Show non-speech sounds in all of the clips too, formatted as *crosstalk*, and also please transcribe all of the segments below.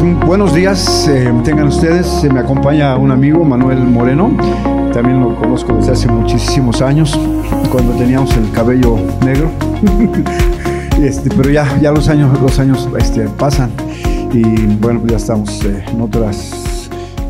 pues buenos días, eh, tengan ustedes. me acompaña un amigo, Manuel Moreno. También lo conozco desde hace muchísimos años, cuando teníamos el cabello negro. *laughs* este, pero ya, ya los años, los años este, pasan y bueno, ya estamos eh, en otras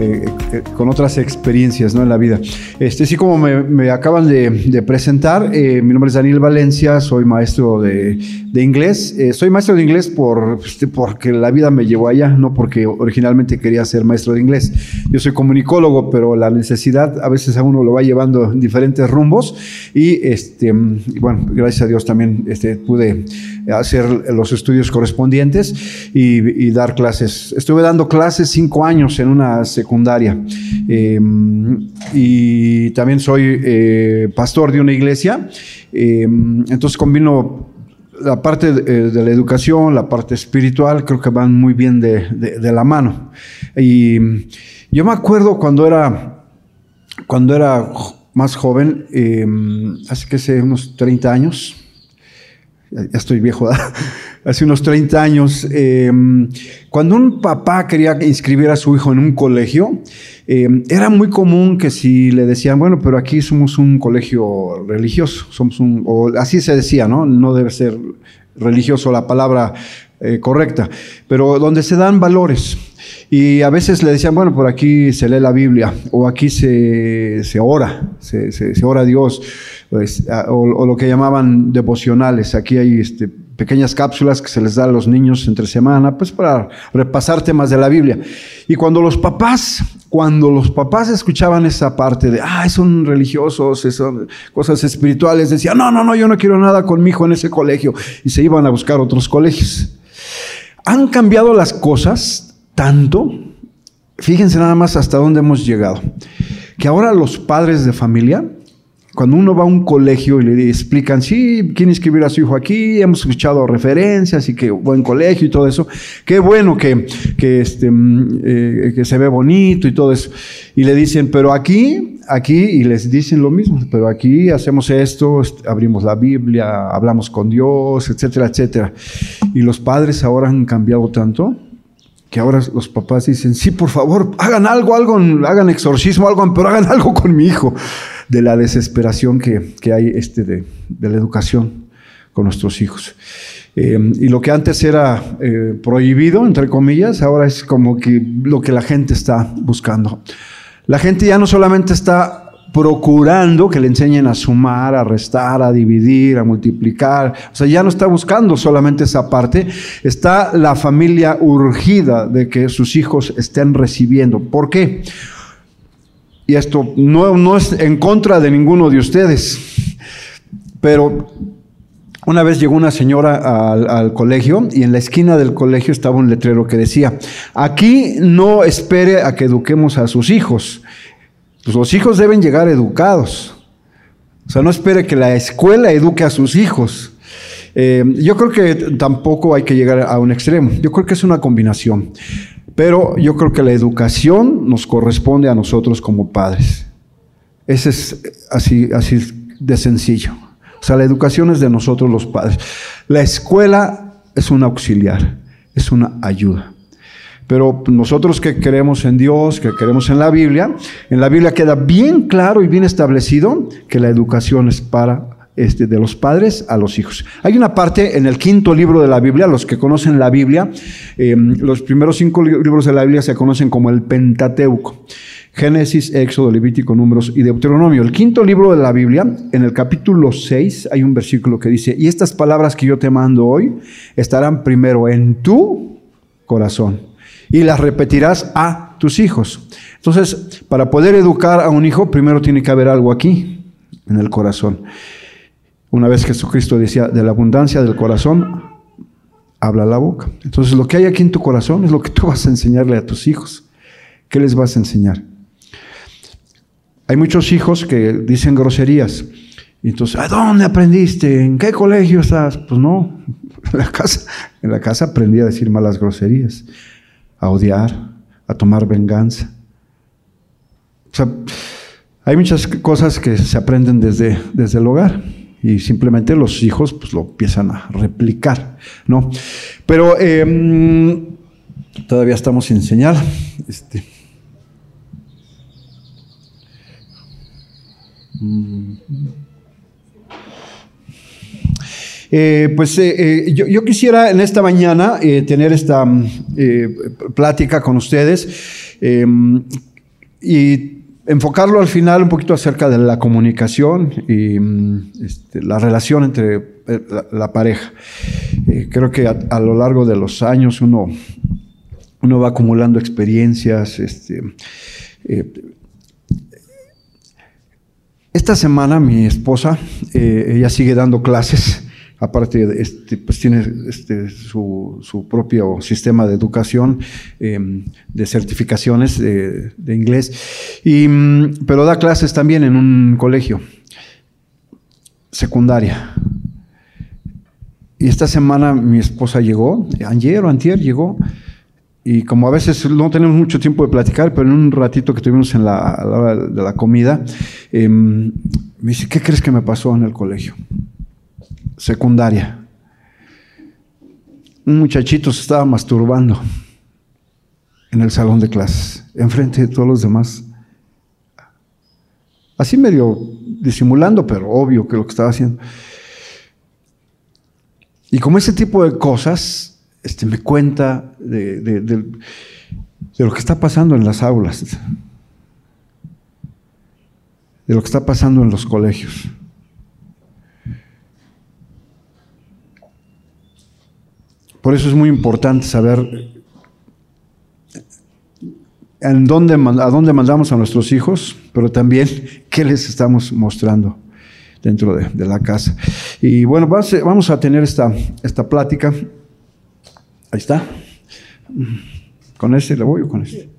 eh, eh, con otras experiencias ¿no? en la vida. Este, sí, como me, acaban de, presentar, eh, mi nombre es Daniel Valencia, soy maestro de, inglés. soy maestro de inglés por, este, porque la vida me llevó allá, no porque originalmente quería ser maestro de inglés. Yo soy comunicólogo, pero la necesidad a veces a uno lo va llevando en diferentes rumbos y, este, bueno, gracias a Dios también este, pude hacer los estudios correspondientes y, dar clases. Estuve dando clases cinco años en una secundaria em, y también soy eh, pastor de una iglesia. Em, entonces combino la parte de, la educación, la parte espiritual, creo que van muy bien de, de, la mano. Y yo me acuerdo cuando era, cuando era más joven, eh, hace que sé, unos 30 años, ya estoy viejo, *laughs* hace unos 30 años, em, cuando un papá quería inscribir a su hijo en un colegio, em, era muy común que si le decían, bueno, pero aquí somos un colegio religioso, somos un, o así se decía, ¿no? No debe ser religioso la palabra eh, correcta, pero donde se dan valores. Y a veces le decían, bueno, por aquí se lee la Biblia, o aquí se, ora, se, se, ora a Dios, pues, o, lo que llamaban devocionales. Aquí hay este, pequeñas cápsulas que se les da a los niños entre semana, pues para repasar temas de la Biblia. Y cuando los papás, cuando los papás escuchaban esa parte de, ah, son religiosos, son cosas espirituales, decían, no, no, no, yo no quiero nada con mi hijo en ese colegio. Y se iban a buscar otros colegios. Han cambiado las cosas tanto, fíjense nada más hasta dónde hemos llegado, que ahora los padres de familia, cuando uno va a un colegio y le explican, sí, quién inscribir a su hijo aquí, hemos escuchado referencias y que buen colegio y todo eso, qué bueno que, que, este, mm, eh, que se ve bonito y todo eso. Y le dicen, pero aquí, aquí, y les dicen lo mismo, pero aquí hacemos esto, abrimos la Biblia, hablamos con Dios, etcétera, etcétera. Y los padres ahora han cambiado tanto que ahora los papás dicen, sí, por favor, hagan algo, algo, hagan exorcismo, algo, pero hagan algo con mi hijo, de la desesperación que, hay este de, la educación con nuestros hijos. Eh, y lo que antes era eh, prohibido, entre comillas, ahora es como que lo que la gente está buscando. La gente ya no solamente está procurando que le enseñen a sumar, a restar, a dividir, a multiplicar. O sea, ya no está buscando solamente esa parte, está la familia urgida de que sus hijos estén recibiendo. ¿Por qué? Y esto no, no es en contra de ninguno de ustedes, pero una vez llegó una señora al, al, colegio y en la esquina del colegio estaba un letrero que decía, aquí no espere a que eduquemos a sus hijos, pues los hijos deben llegar educados. O sea, no espere que la escuela eduque a sus hijos. Eh, yo creo que tampoco hay que llegar a un extremo. Yo creo que es una combinación. Pero yo creo que la educación nos corresponde a nosotros como padres. Ese es así, así de sencillo. O sea, la educación es de nosotros los padres. La escuela es un auxiliar, es una ayuda. Pero nosotros que creemos en Dios, que creemos en la Biblia, en la Biblia queda bien claro y bien establecido que la educación es para este, de los padres a los hijos. Hay una parte en el quinto libro de la Biblia, los que conocen la Biblia, em, los primeros cinco libros de la Biblia se conocen como el Pentateuco. Génesis, Éxodo, Levítico, Números y Deuteronomio. El quinto libro de la Biblia, en el capítulo 6, hay un versículo que dice, y estas palabras que yo te mando hoy estarán primero en tu corazón y las repetirás a tus hijos. Entonces, para poder educar a un hijo, primero tiene que haber algo aquí, en el corazón. Una vez Jesucristo decía, de la abundancia del corazón, habla la boca. Entonces, lo que hay aquí en tu corazón es lo que tú vas a enseñarle a tus hijos. ¿Qué les vas a enseñar? Hay muchos hijos que dicen groserías. Entonces, ¿a dónde aprendiste? ¿En qué colegio estás? Pues no, *laughs* en la casa, en la casa aprendí a decir malas groserías a odiar, a tomar venganza. O sea, hay muchas cosas que se aprenden desde, desde el hogar y simplemente los hijos pues, lo empiezan a replicar, ¿no? Pero em, Todavía estamos sin señal. Este. Mm. Eh, pues eh, eh, yo, quisiera en esta mañana tener esta mm, plática con ustedes y enfocarlo al final un poquito acerca de la comunicación y mm, este, la relación entre la, pareja. creo que a, lo largo de los años uno, uno va acumulando experiencias. Este, esta semana mi esposa, ella sigue dando clases aparte este, pues tiene este, su, propio sistema de educación, em, de certificaciones de, inglés, y, mm, pero da clases también en un colegio, secundaria. Y esta semana mi esposa llegó, ayer o antier llegó, y como a veces no tenemos mucho tiempo de platicar, pero en un ratito que tuvimos en la, a la hora de la comida, em, me dice, ¿qué crees que me pasó en el colegio? Secundaria. Un muchachito se estaba masturbando en el salón de clases, enfrente de todos los demás. Así medio disimulando, pero obvio que lo que estaba haciendo. Y como ese tipo de cosas, este, me cuenta de, de lo que está pasando en las aulas, de lo que está pasando en los colegios. Por eso es muy importante saber a dónde mandamos a nuestros hijos, pero también *laughs* qué les estamos mostrando dentro de, la casa. Y bueno, vamos a tener esta, plática. Ahí está. ¿Con este le voy con este?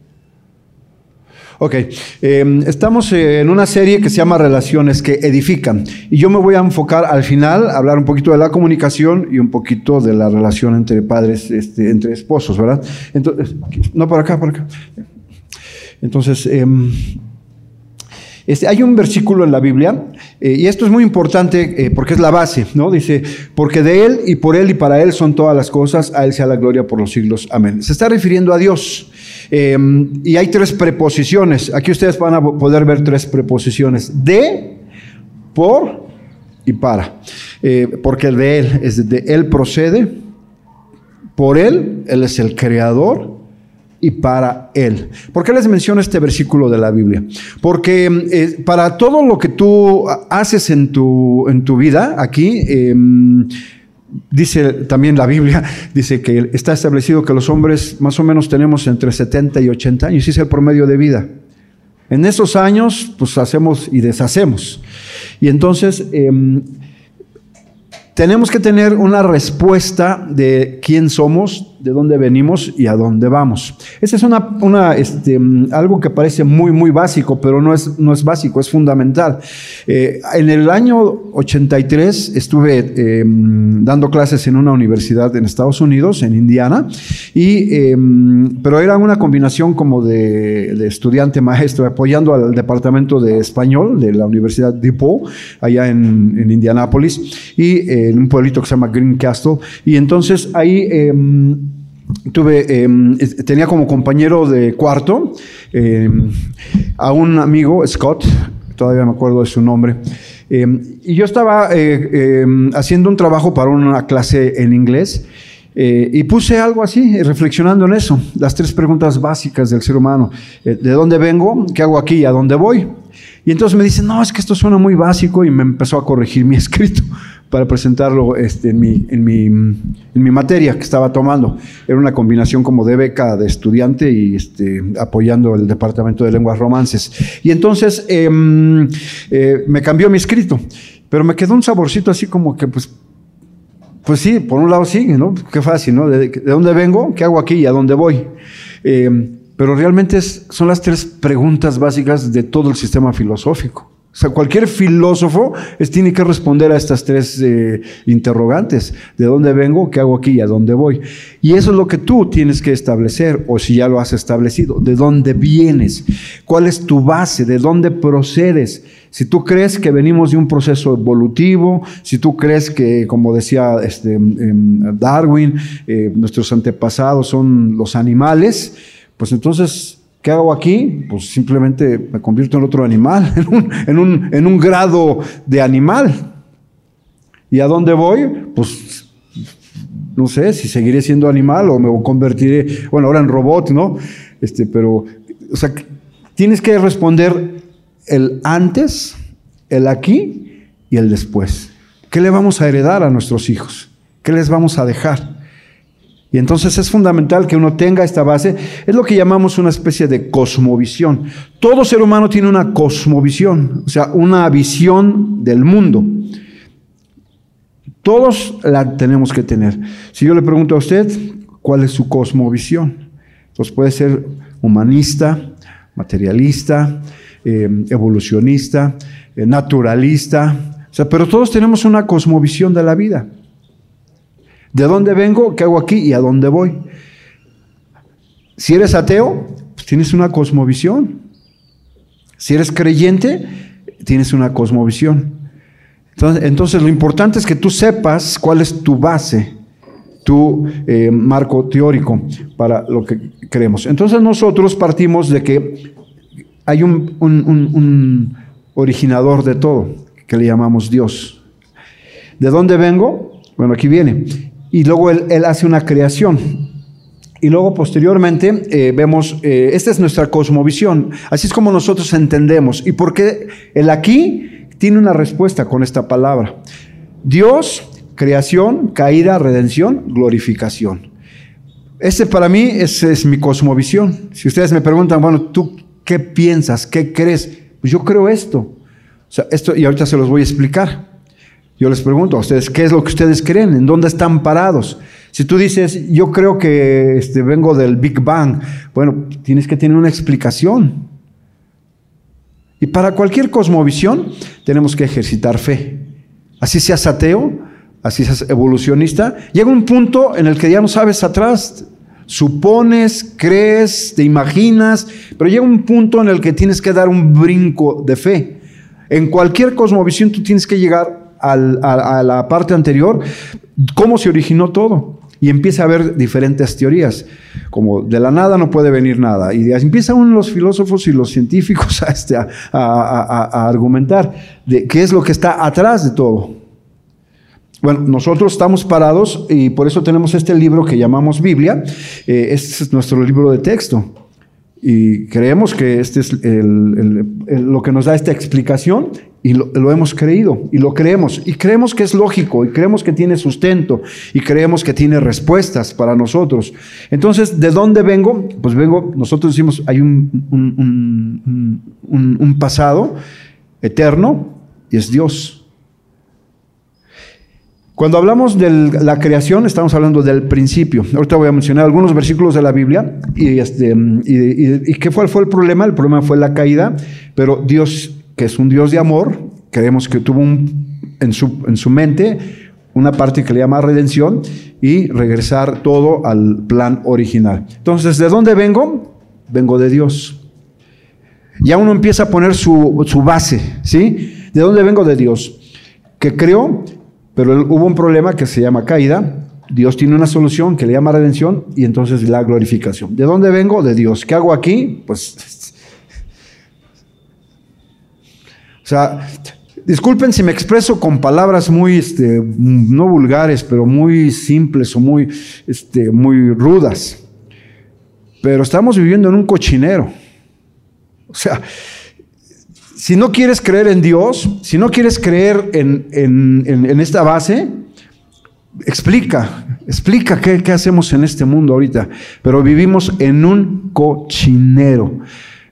Ok, em, estamos en una serie que se llama Relaciones que Edifican. Y yo me voy a enfocar al final, hablar un poquito de la comunicación y un poquito de la relación entre padres, este, entre esposos, ¿verdad? Entonces, no, por acá, por acá. Entonces, em, este, hay un versículo en la Biblia, eh, y esto es muy importante eh, porque es la base, ¿no? Dice, porque de Él y por Él y para Él son todas las cosas, a Él sea la gloria por los siglos. Amén. Se está refiriendo a Dios. Em, y hay tres preposiciones. Aquí ustedes van a poder ver tres preposiciones. De, por y para. Eh, porque el de Él es de Él procede, por Él, Él es el creador y para Él. ¿Por qué les menciono este versículo de la Biblia? Porque eh, para todo lo que tú haces en tu, en tu vida aquí, em, dice también la Biblia, dice que está establecido que los hombres más o menos tenemos entre 70 y 80 años, y es el promedio de vida. En esos años, pues hacemos y deshacemos. Y entonces, em, tenemos que tener una respuesta de quién somos, de dónde venimos y a dónde vamos. Ese es una, este, algo que parece muy, muy básico, pero no es, no es básico, es fundamental. Eh, en el año 83 estuve em, dando clases en una universidad en Estados Unidos, en Indiana, y, em, pero era una combinación como de, estudiante maestro, apoyando al departamento de español de la Universidad DePaul, allá en, en Indianápolis, y en un pueblito que se llama Green Castle. Y entonces ahí tuve, em, tenía como compañero de cuarto em, a un amigo, Scott, todavía me acuerdo de su nombre, em, y yo estaba eh, haciendo un trabajo para una clase en inglés. Eh, y puse algo así, reflexionando en eso, las tres preguntas básicas del ser humano. Eh, ¿De dónde vengo? ¿Qué hago aquí? ¿A dónde voy? Y entonces me dice, no, es que esto suena muy básico y me empezó a corregir mi *laughs* escrito para presentarlo este, en, mi, en, mi, en, mi, materia que estaba tomando. Era una combinación como de beca de estudiante y este, apoyando el Departamento de Lenguas Romances. Y entonces em, eh, me cambió mi escrito, pero me quedó un saborcito así como que, pues, pues sí, por un lado sí, ¿no? Qué fácil, ¿no? ¿De, dónde vengo? ¿Qué hago aquí? ¿Y a dónde voy? Em, pero realmente son las tres preguntas básicas de todo el sistema filosófico. O sea, cualquier filósofo tiene que responder a estas tres eh, interrogantes. ¿De dónde vengo? ¿Qué hago aquí? ¿Y a dónde voy? Y eso es lo que tú tienes que establecer, o si ya lo has establecido. ¿De dónde vienes? ¿Cuál es tu base? ¿De dónde procedes? Si tú crees que venimos de un proceso evolutivo, si tú crees que, como decía este, em, Darwin, eh, nuestros antepasados son los animales, pues entonces, ¿qué hago aquí? Pues simplemente me convierto en otro animal, *laughs* en un, en un grado de animal. ¿Y a dónde voy? Pues no sé si seguiré siendo animal o me convertiré, bueno, ahora en robot, ¿no? Este, pero, o sea, tienes que responder el antes, el aquí y el después. ¿Qué le vamos a heredar a nuestros hijos? ¿Qué les vamos a dejar? Y entonces es fundamental que uno tenga esta base. Es lo que llamamos una especie de cosmovisión. Todo ser humano tiene una cosmovisión, o sea, una visión del mundo. Todos la tenemos que tener. Si yo le pregunto a usted, ¿cuál es su cosmovisión? Pues puede ser humanista, materialista, eh, evolucionista, eh, naturalista, o sea, pero todos tenemos una cosmovisión de la vida. ¿De dónde vengo? ¿Qué hago aquí? ¿Y a dónde voy? Si eres ateo, pues tienes una cosmovisión. Si eres creyente, tienes una cosmovisión. Entonces, lo importante es que tú sepas cuál es tu base, tu eh, marco teórico para lo que creemos. Entonces nosotros partimos de que hay un, originador de todo, que le llamamos Dios. ¿De dónde vengo? Bueno, aquí viene. Y luego él, hace una creación. Y luego posteriormente eh, vemos, eh, esta es nuestra cosmovisión, así es como nosotros entendemos. ¿Y por qué el aquí tiene una respuesta con esta palabra? Dios, creación, caída, redención, glorificación. Este para mí es, es mi cosmovisión. Si ustedes me preguntan, bueno, ¿tú ¿Qué piensas? ¿Qué crees? Pues yo creo esto. Esto, y ahorita se los voy a explicar. Yo les pregunto a ustedes, ¿qué es lo que ustedes creen? ¿En dónde están parados? Si tú dices, yo creo que este, vengo del Big Bang, bueno, tienes que tener una explicación. Y para cualquier cosmovisión tenemos que ejercitar fe. Así seas ateo, así seas evolucionista, llega un punto en el que ya no sabes atrás, Supones, crees, te imaginas, pero llega un punto en el que tienes que dar un brinco de fe. En cualquier cosmovisión tú tienes que llegar a, la parte anterior, cómo se originó todo. Y empieza a haber diferentes teorías, como de la nada no puede venir nada. Y empiezan los filósofos y los científicos *laughs* a, este, a argumentar de qué es lo que está atrás de todo. Bueno, nosotros estamos parados y por eso tenemos este libro que llamamos Biblia. Eh, este es nuestro libro de texto. Y creemos que este es lo que nos da esta explicación y lo, hemos creído y lo creemos. Y creemos que es lógico y creemos que tiene sustento y creemos que tiene respuestas para nosotros. Entonces, ¿de dónde vengo? Pues vengo, nosotros decimos, hay un, un pasado eterno y es Dios. Cuando hablamos de la creación, estamos hablando del principio. Ahorita voy a mencionar algunos versículos de la Biblia. ¿Y, este, y, qué fue, fue el problema? El problema fue la caída, pero Dios, que es un Dios de amor, creemos que tuvo en, su, en su mente una parte que le llama redención y regresar todo al plan original. Entonces, ¿de dónde vengo? Vengo de Dios. Ya uno empieza a poner su, su base, ¿sí? ¿De dónde vengo de Dios? Que creó pero hubo un problema que se llama caída. Dios tiene una solución que le llama redención y entonces la glorificación. ¿De dónde vengo? De Dios. ¿Qué hago aquí? Pues... O sea, disculpen si me expreso con palabras muy, este, no vulgares, pero muy simples o muy, este, muy rudas. Pero estamos viviendo en un cochinero. O sea, si no quieres creer en Dios, si no quieres creer en, esta base, explica, explica qué, qué, hacemos en este mundo ahorita. Pero vivimos en un cochinero,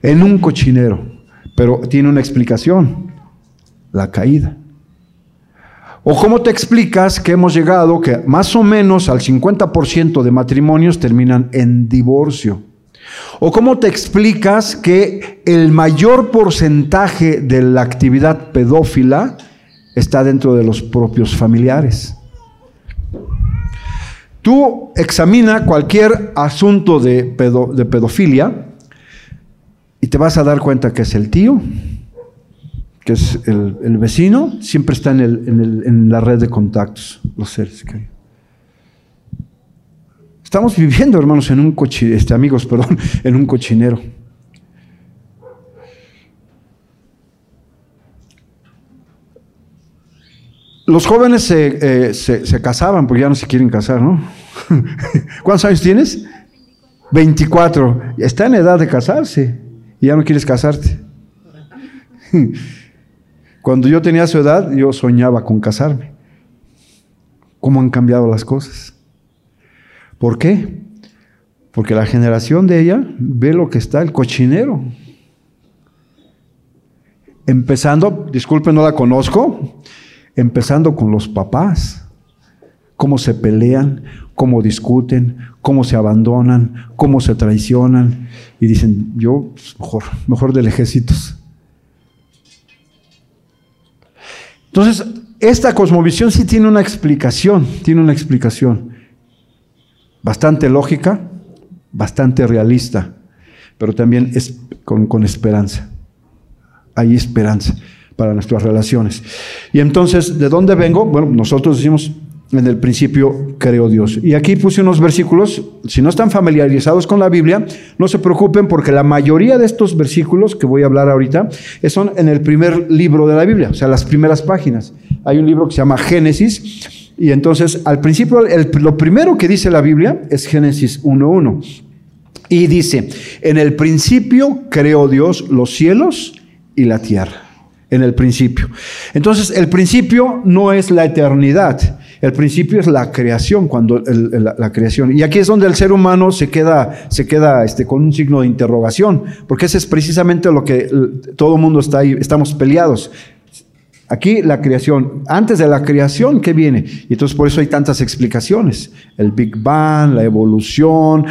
en un cochinero. Pero tiene una explicación, la caída. ¿O cómo te explicas que hemos llegado que más o menos al 50% de matrimonios terminan en divorcio? ¿O cómo te explicas que el mayor porcentaje de la actividad pedófila está dentro de los propios familiares? Tú examina cualquier asunto de, pedofilia y te vas a dar cuenta que es el tío, que es el, vecino, siempre está en, en, la red de contactos, los seres que Estamos viviendo, hermanos, en un cochinero, este, amigos, *laughs* perdón, en un cochinero. Los jóvenes se, se, casaban porque ya no se quieren casar, ¿no? *laughs* ¿Cuántos años tienes? 24. Está en edad de casarse y ya no quieres casarte. *laughs* Cuando yo tenía su edad, yo soñaba con casarme. ¿Cómo han cambiado las cosas? ¿Por qué? Porque la generación de ella ve lo que está el cochinero. Empezando, disculpen, no la conozco, empezando con los papás, cómo se pelean, cómo discuten, cómo se abandonan, cómo se traicionan y dicen, yo pues, mejor, mejor del ejército. Entonces, esta cosmovisión sí tiene una explicación, tiene una explicación bastante lógica, bastante realista, pero también es con, con esperanza. Hay esperanza para nuestras relaciones. Y entonces, ¿de dónde vengo? Bueno, nosotros decimos, en el principio creó Dios. Y aquí puse unos versículos, si no están familiarizados con la Biblia, no se preocupen porque la mayoría de estos versículos que voy a hablar ahorita son en el primer libro de la Biblia, o sea, las primeras páginas. Hay un libro que se llama Génesis y entonces al principio lo primero que dice la Biblia es Génesis 1.1 y dice, en el principio creó Dios los cielos y la tierra en el principio. Entonces, el principio no es la eternidad, el principio es la creación, cuando la, creación. Y aquí es donde el ser humano se queda, se queda este, con un signo de interrogación, porque ese es precisamente lo que todo el mundo está ahí, estamos peleados. Aquí la creación, antes de la creación, ¿qué viene? Y entonces por eso hay tantas explicaciones. El Big Bang, la evolución,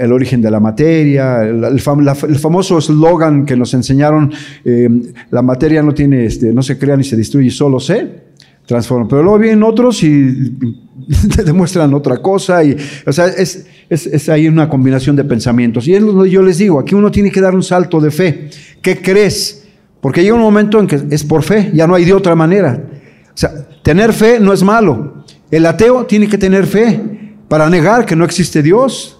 el origen de la materia, el, famoso eslogan que nos enseñaron, eh, la materia no tiene, este, no se crea ni se destruye, solo se transforma. Pero luego vienen otros y *laughs* te demuestran otra cosa. Y, o sea, es, es, es ahí una combinación de pensamientos. Y es lo yo les digo, aquí uno tiene que dar un salto de fe. ¿Qué crees? Porque llega un momento en que es por fe, ya no hay de otra manera. O sea, tener fe no es malo. El ateo tiene que tener fe para negar que no existe Dios.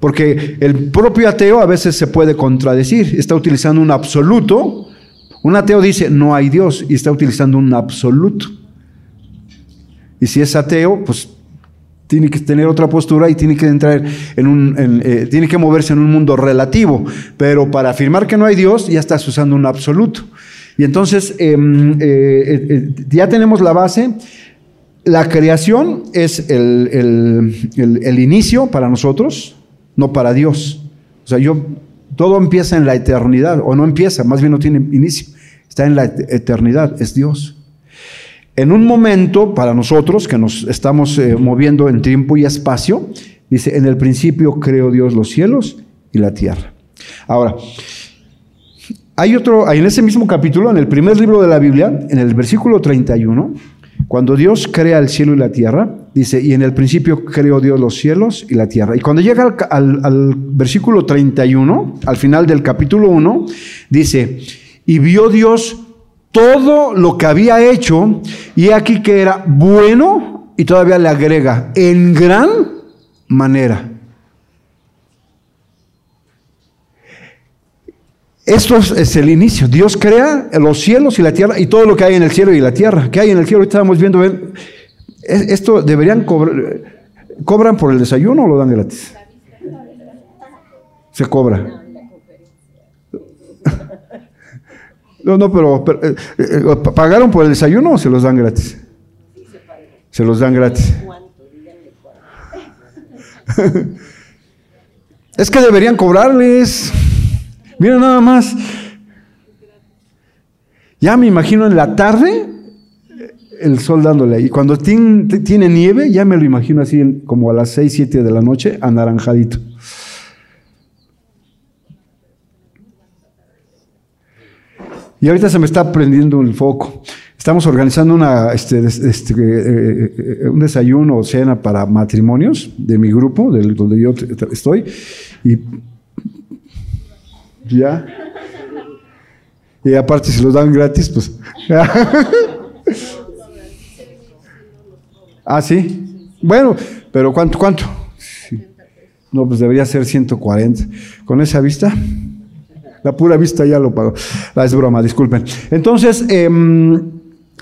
Porque el propio ateo a veces se puede contradecir. Está utilizando un absoluto. Un ateo dice, no hay Dios, y está utilizando un absoluto. Y si es ateo, pues tiene que tener otra postura y tiene que entrar en un, eh, tiene que moverse en un mundo relativo. Pero para afirmar que no hay Dios, ya estás usando un absoluto. Y entonces em, eh, eh, ya tenemos la base. La creación es el, el, inicio para nosotros, no para Dios. O sea, yo, todo empieza en la eternidad, o no empieza, más bien no tiene inicio. Está en la eternidad, es Dios. En un momento, para nosotros que nos estamos eh, moviendo en tiempo y espacio, dice, en el principio creó Dios los cielos y la tierra. Ahora, hay otro, en ese mismo capítulo, en el primer libro de la Biblia, en el versículo 31, cuando Dios crea el cielo y la tierra, dice, y en el principio creó Dios los cielos y la tierra. Y cuando llega al, al versículo 31, al final del capítulo 1, dice, y vio Dios todo lo que había hecho y aquí que era bueno y todavía le agrega en gran manera. Esto es, el inicio. Dios crea los cielos y la tierra y todo lo que hay en el cielo y la tierra. ¿Qué hay en el cielo? Ahorita estamos viendo. Esto deberían cobrar. ¿Cobran por el desayuno o lo dan gratis? Se cobra. No, no, pero, eh, eh, ¿pagaron por el desayuno o se los dan gratis? Se los dan gratis. es que deberían cobrarles. Mira nada más. Ya me imagino en la tarde el sol dándole. Y cuando tiene, nieve, ya me lo imagino así como a las 6, 7 de la noche, anaranjadito. Y ahorita se me está prendiendo el foco. Estamos organizando una, este, este, eh, eh, un desayuno o cena para matrimonios de mi grupo, del, donde yo estoy. Y ya. Y aparte, si los dan gratis, pues. *laughs* ah, sí. Bueno, pero ¿cuánto? ¿Cuánto? No, pues debería ser 140. ¿Con esa vista? La pura vista ya lo pago. La es broma, disculpen. Entonces, em,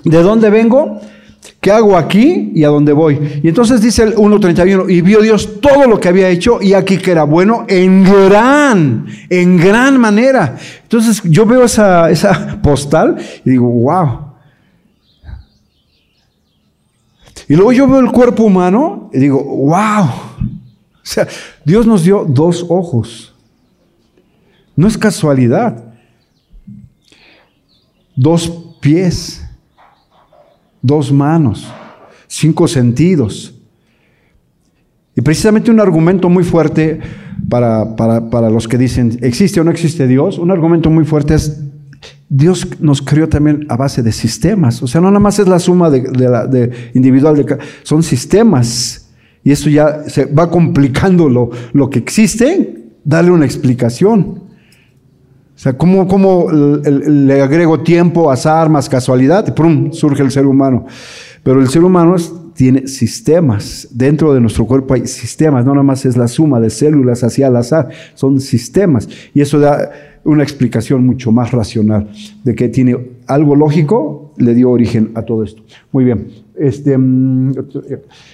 ¿de dónde vengo? ¿Qué hago aquí y a dónde voy? Y entonces dice el 1.31, y vio Dios todo lo que había hecho y aquí que era bueno en gran, en gran manera. Entonces yo veo esa, esa postal y digo, wow. Y luego yo veo el cuerpo humano y digo, wow. O sea, Dios nos dio dos ojos. No es casualidad. Dos pies dos manos, cinco sentidos. Y precisamente un argumento muy fuerte para, para, los que dicen, ¿existe o no existe Dios? Un argumento muy fuerte es, Dios nos creó también a base de sistemas. O sea, no nada más es la suma de, de, individual, de, son sistemas. Y eso ya se va complicando lo, lo que existe, darle una explicación. O sea, ¿cómo, le agrego tiempo, azar, más casualidad? Y ¡prum! surge el ser humano. Pero el ser humano tiene sistemas. Dentro de nuestro cuerpo hay sistemas. No nada más es la suma de células hacia el azar. Son sistemas. Y eso da una explicación mucho más racional de que tiene algo lógico, le dio origen a todo esto. Muy bien. Este, mm,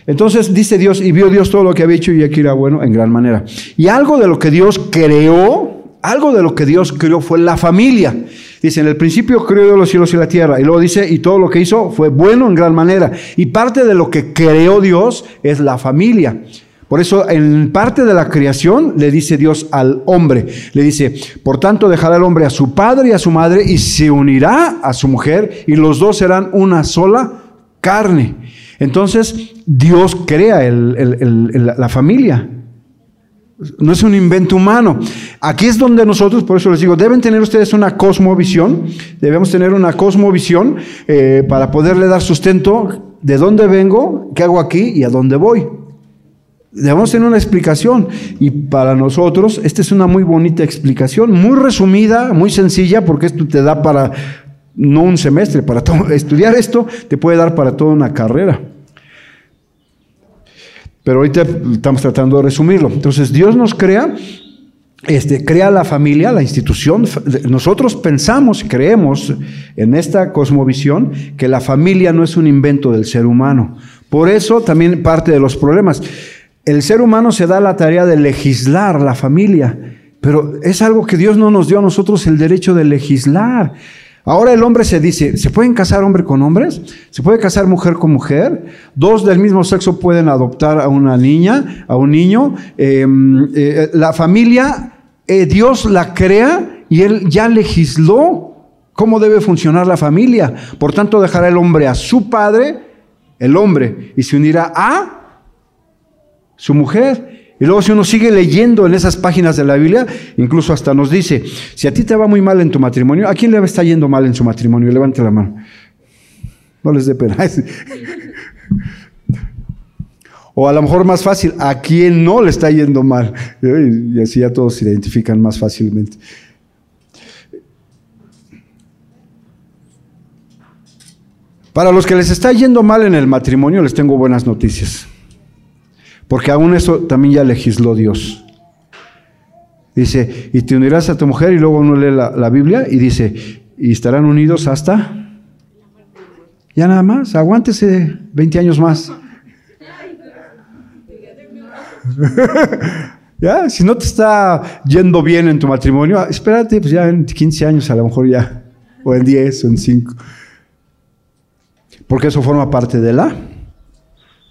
entonces dice Dios, y vio Dios todo lo que había hecho y aquí era bueno en gran manera. Y algo de lo que Dios creó, algo de lo que Dios creó fue la familia. Dice, en el principio creó los cielos y la tierra. Y luego dice, y todo lo que hizo fue bueno en gran manera. Y parte de lo que creó Dios es la familia. Por eso en parte de la creación le dice Dios al hombre, le dice, por tanto dejará el hombre a su padre y a su madre y se unirá a su mujer y los dos serán una sola carne. Entonces Dios crea la familia. No es un invento humano. Aquí es donde nosotros, por eso les digo, deben tener ustedes una cosmovisión, debemos tener una cosmovisión eh, para poderle dar sustento de dónde vengo, qué hago aquí y a dónde voy. Debemos tener una explicación y para nosotros esta es una muy bonita explicación, muy resumida, muy sencilla, porque esto te da para, no un semestre, para todo, *laughs* estudiar esto te puede dar para toda una carrera. Pero ahorita estamos tratando de resumirlo. Entonces, Dios nos crea, este, crea la familia, la institución. Nosotros pensamos, creemos en esta cosmovisión que la familia no es un invento del ser humano. Por eso también parte de los problemas. El ser humano se da la tarea de legislar la familia, pero es algo que Dios no nos dio a nosotros el derecho de legislar. Ahora el hombre se dice, ¿se pueden casar hombre con hombres? ¿Se puede casar mujer con mujer? Dos del mismo sexo pueden adoptar a una niña, a un niño. Em, eh, la familia, eh, Dios la crea y Él ya legisló cómo debe funcionar la familia. Por tanto, dejará el hombre a su padre, el hombre, y se unirá a su mujer. Y luego si uno sigue leyendo en esas páginas de la Biblia, incluso hasta nos dice, si a ti te va muy mal en tu matrimonio, ¿a quién le está yendo mal en su matrimonio? Levante la mano. No les dé pena. *laughs* o a lo mejor más fácil, ¿a quién no le está yendo mal? Y así ya todos se identifican más fácilmente. Para los que les está yendo mal en el matrimonio, les tengo buenas noticias. Porque aún eso también ya legisló Dios. Dice, y te unirás a tu mujer, y luego uno lee la, Biblia y dice, y estarán unidos hasta... Ya nada más, aguántese 20 años más. *laughs* ya, si no te está yendo bien en tu matrimonio, espérate, pues ya en 15 años a lo mejor ya, o en 10 o en 5. Porque eso forma parte de la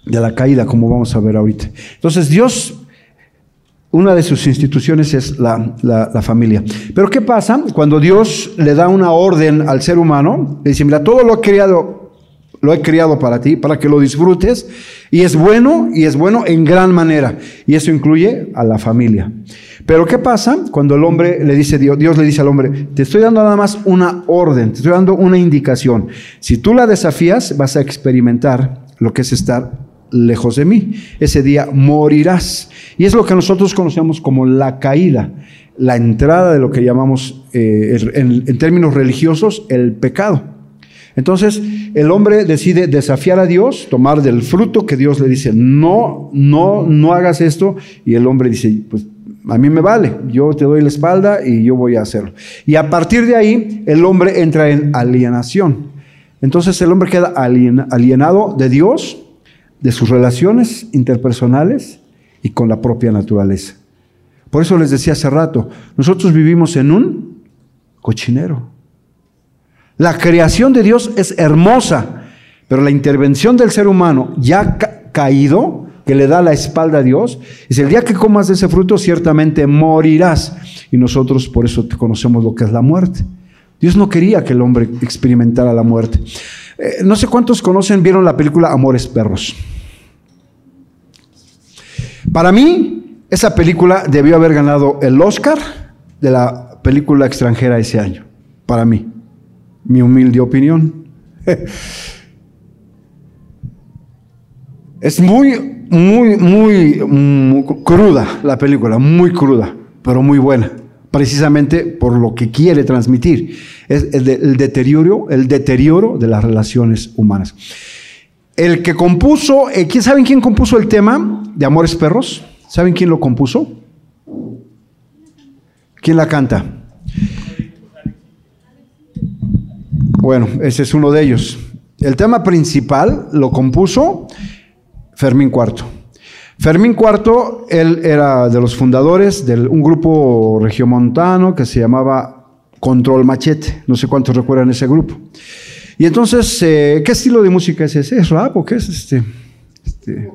de la caída, como vamos a ver ahorita. Entonces Dios, una de sus instituciones es la, la, familia. Pero ¿qué pasa cuando Dios le da una orden al ser humano? Le dice, mira, todo lo he creado, lo he creado para ti, para que lo disfrutes, y es bueno, y es bueno en gran manera. Y eso incluye a la familia. Pero ¿qué pasa cuando el hombre le dice, Dios, Dios le dice al hombre, te estoy dando nada más una orden, te estoy dando una indicación. Si tú la desafías, vas a experimentar lo que es estar lejos de mí. Ese día morirás. Y es lo que nosotros conocemos como la caída. la entrada de lo que llamamos eh, en, en términos religiosos el pecado. Entonces el hombre decide desafiar a Dios, tomar del fruto que Dios le dice, no, no, no hagas esto, y el hombre dice, pues a mí me vale, yo te doy la espalda y yo voy a hacerlo. Y a partir de ahí el hombre entra en alienación. Entonces el hombre queda alienado de Dios, de sus relaciones interpersonales y con la propia naturaleza. Por eso les decía hace rato, nosotros vivimos en un cochinero. La creación de Dios es hermosa, pero la intervención del ser humano ya caído, que le da la espalda a Dios, es el día que comas de ese fruto ciertamente morirás. Y nosotros por eso conocemos lo que es la muerte. Dios no quería que el hombre experimentara la muerte. Eh, no sé cuántos conocen, vieron la película Amores Perros. Para mí, esa película debió haber ganado el Oscar de la película extranjera ese año. Para mí, mi humilde opinión. *laughs* Es muy, muy, muy, muy cruda la película, muy cruda, pero muy buena precisamente por lo que quiere transmitir, es el, deterioro, el deterioro de las relaciones humanas. El que compuso, eh, ¿quién saben quién compuso el tema de Amores Perros? ¿Saben quién lo compuso? ¿Quién la canta? Bueno, ese es uno de ellos. El tema principal lo compuso Fermín Cuarto. Fermín IV, él era de los fundadores de un grupo regiomontano que se llamaba Control Machete. No sé cuántos recuerdan ese grupo. Y entonces, eh, ¿qué estilo de música es ese? ¿Es rap o qué es este? este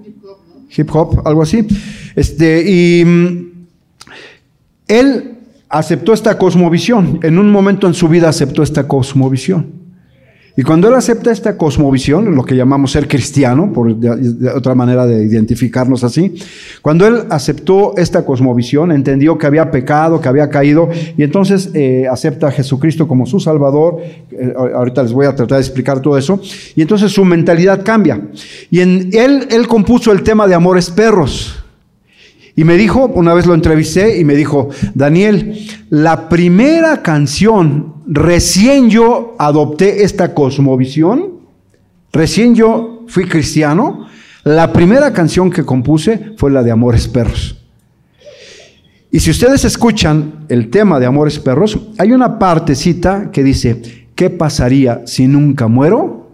hip hop, algo así. Este, y mm, él aceptó esta cosmovisión. En un momento en su vida aceptó esta cosmovisión. Y cuando él acepta esta cosmovisión, lo que llamamos ser cristiano, por otra manera de identificarnos así, cuando él aceptó esta cosmovisión, entendió que había pecado, que había caído, y entonces eh, acepta a Jesucristo como su Salvador, eh, ahorita les voy a tratar de explicar todo eso, y entonces su mentalidad cambia. Y en él, él compuso el tema de amores perros. Y me dijo, una vez lo entrevisté y me dijo, Daniel, la primera canción, recién yo adopté esta cosmovisión, recién yo fui cristiano, la primera canción que compuse fue la de Amores Perros. Y si ustedes escuchan el tema de Amores Perros, hay una partecita que dice, ¿qué pasaría si nunca muero